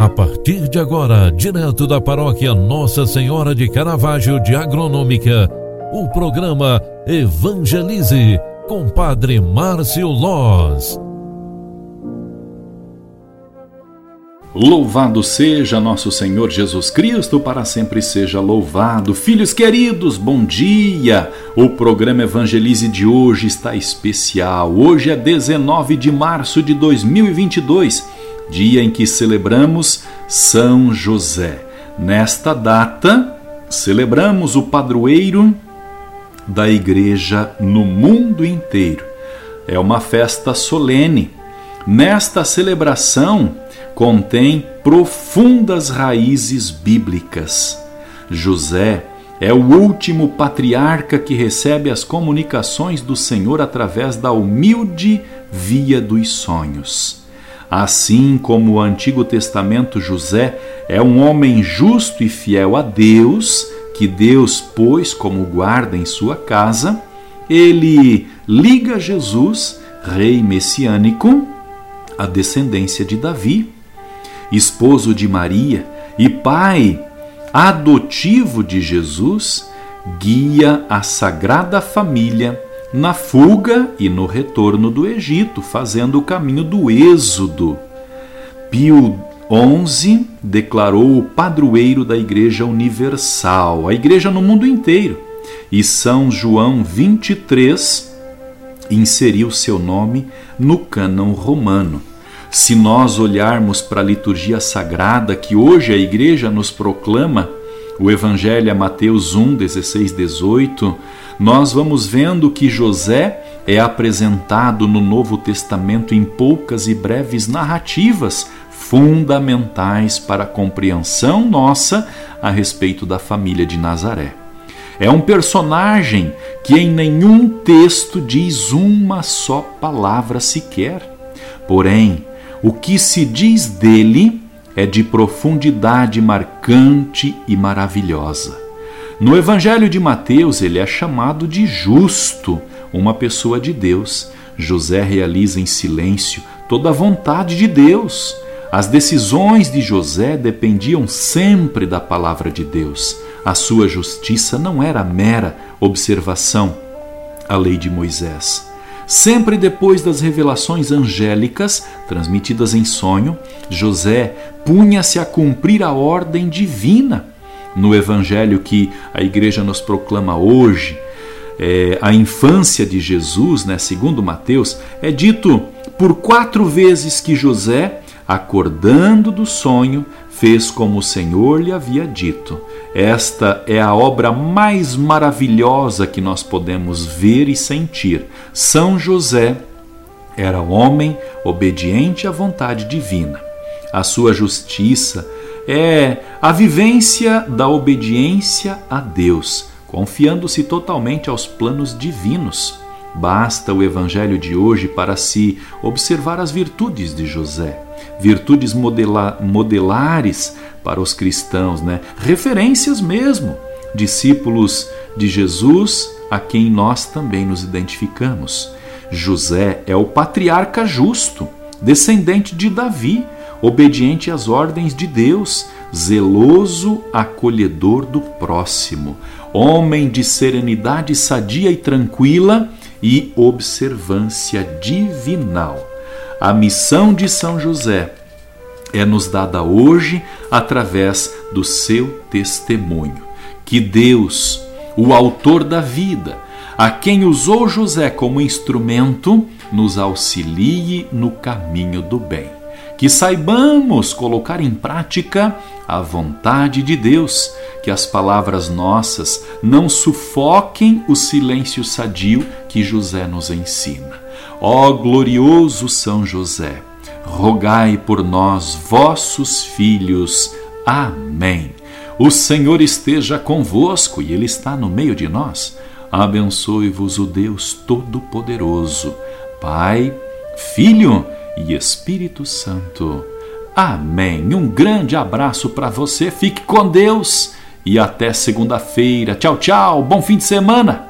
A partir de agora, direto da paróquia Nossa Senhora de Caravaggio de Agronômica, o programa Evangelize com Padre Márcio Loz. Louvado seja nosso Senhor Jesus Cristo, para sempre seja louvado. Filhos queridos, bom dia! O programa Evangelize de hoje está especial. Hoje é 19 de março de 2022 dia em que celebramos São José. Nesta data, celebramos o padroeiro da igreja no mundo inteiro. É uma festa solene. Nesta celebração contém profundas raízes bíblicas. José é o último patriarca que recebe as comunicações do Senhor através da humilde via dos sonhos. Assim como o Antigo Testamento, José é um homem justo e fiel a Deus, que Deus pôs como guarda em sua casa, ele liga Jesus, rei messiânico, à descendência de Davi, esposo de Maria e pai adotivo de Jesus, guia a sagrada família na fuga e no retorno do Egito, fazendo o caminho do Êxodo. Pio XI declarou o padroeiro da Igreja Universal, a Igreja no mundo inteiro, e São João 23 inseriu seu nome no cânon romano. Se nós olharmos para a liturgia sagrada que hoje a Igreja nos proclama, o Evangelho é Mateus 1, 16, 18, nós vamos vendo que José é apresentado no Novo Testamento em poucas e breves narrativas fundamentais para a compreensão nossa a respeito da família de Nazaré. É um personagem que em nenhum texto diz uma só palavra sequer. Porém, o que se diz dele é de profundidade marcante e maravilhosa. No Evangelho de Mateus, ele é chamado de justo, uma pessoa de Deus. José realiza em silêncio toda a vontade de Deus. As decisões de José dependiam sempre da palavra de Deus. A sua justiça não era mera observação à lei de Moisés. Sempre depois das revelações angélicas transmitidas em sonho, José punha-se a cumprir a ordem divina. No evangelho que a igreja nos proclama hoje, é, a infância de Jesus, né, segundo Mateus, é dito por quatro vezes que José, acordando do sonho, fez como o Senhor lhe havia dito. Esta é a obra mais maravilhosa que nós podemos ver e sentir. São José era homem obediente à vontade divina. A sua justiça é a vivência da obediência a Deus, confiando-se totalmente aos planos divinos. Basta o evangelho de hoje para se observar as virtudes de José, virtudes modela modelares para os cristãos, né? referências mesmo, discípulos de Jesus a quem nós também nos identificamos. José é o patriarca justo, descendente de Davi, obediente às ordens de Deus, zeloso, acolhedor do próximo, homem de serenidade sadia e tranquila e observância divinal. A missão de São José é nos dada hoje através do seu testemunho. Que Deus, o autor da vida, a quem usou José como instrumento, nos auxilie no caminho do bem que saibamos colocar em prática a vontade de Deus, que as palavras nossas não sufoquem o silêncio sadio que José nos ensina. Ó glorioso São José, rogai por nós, vossos filhos. Amém. O Senhor esteja convosco e Ele está no meio de nós. Abençoe-vos o Deus Todo-Poderoso, Pai, Filho e Espírito Santo. Amém. Um grande abraço para você, fique com Deus e até segunda-feira. Tchau, tchau. Bom fim de semana.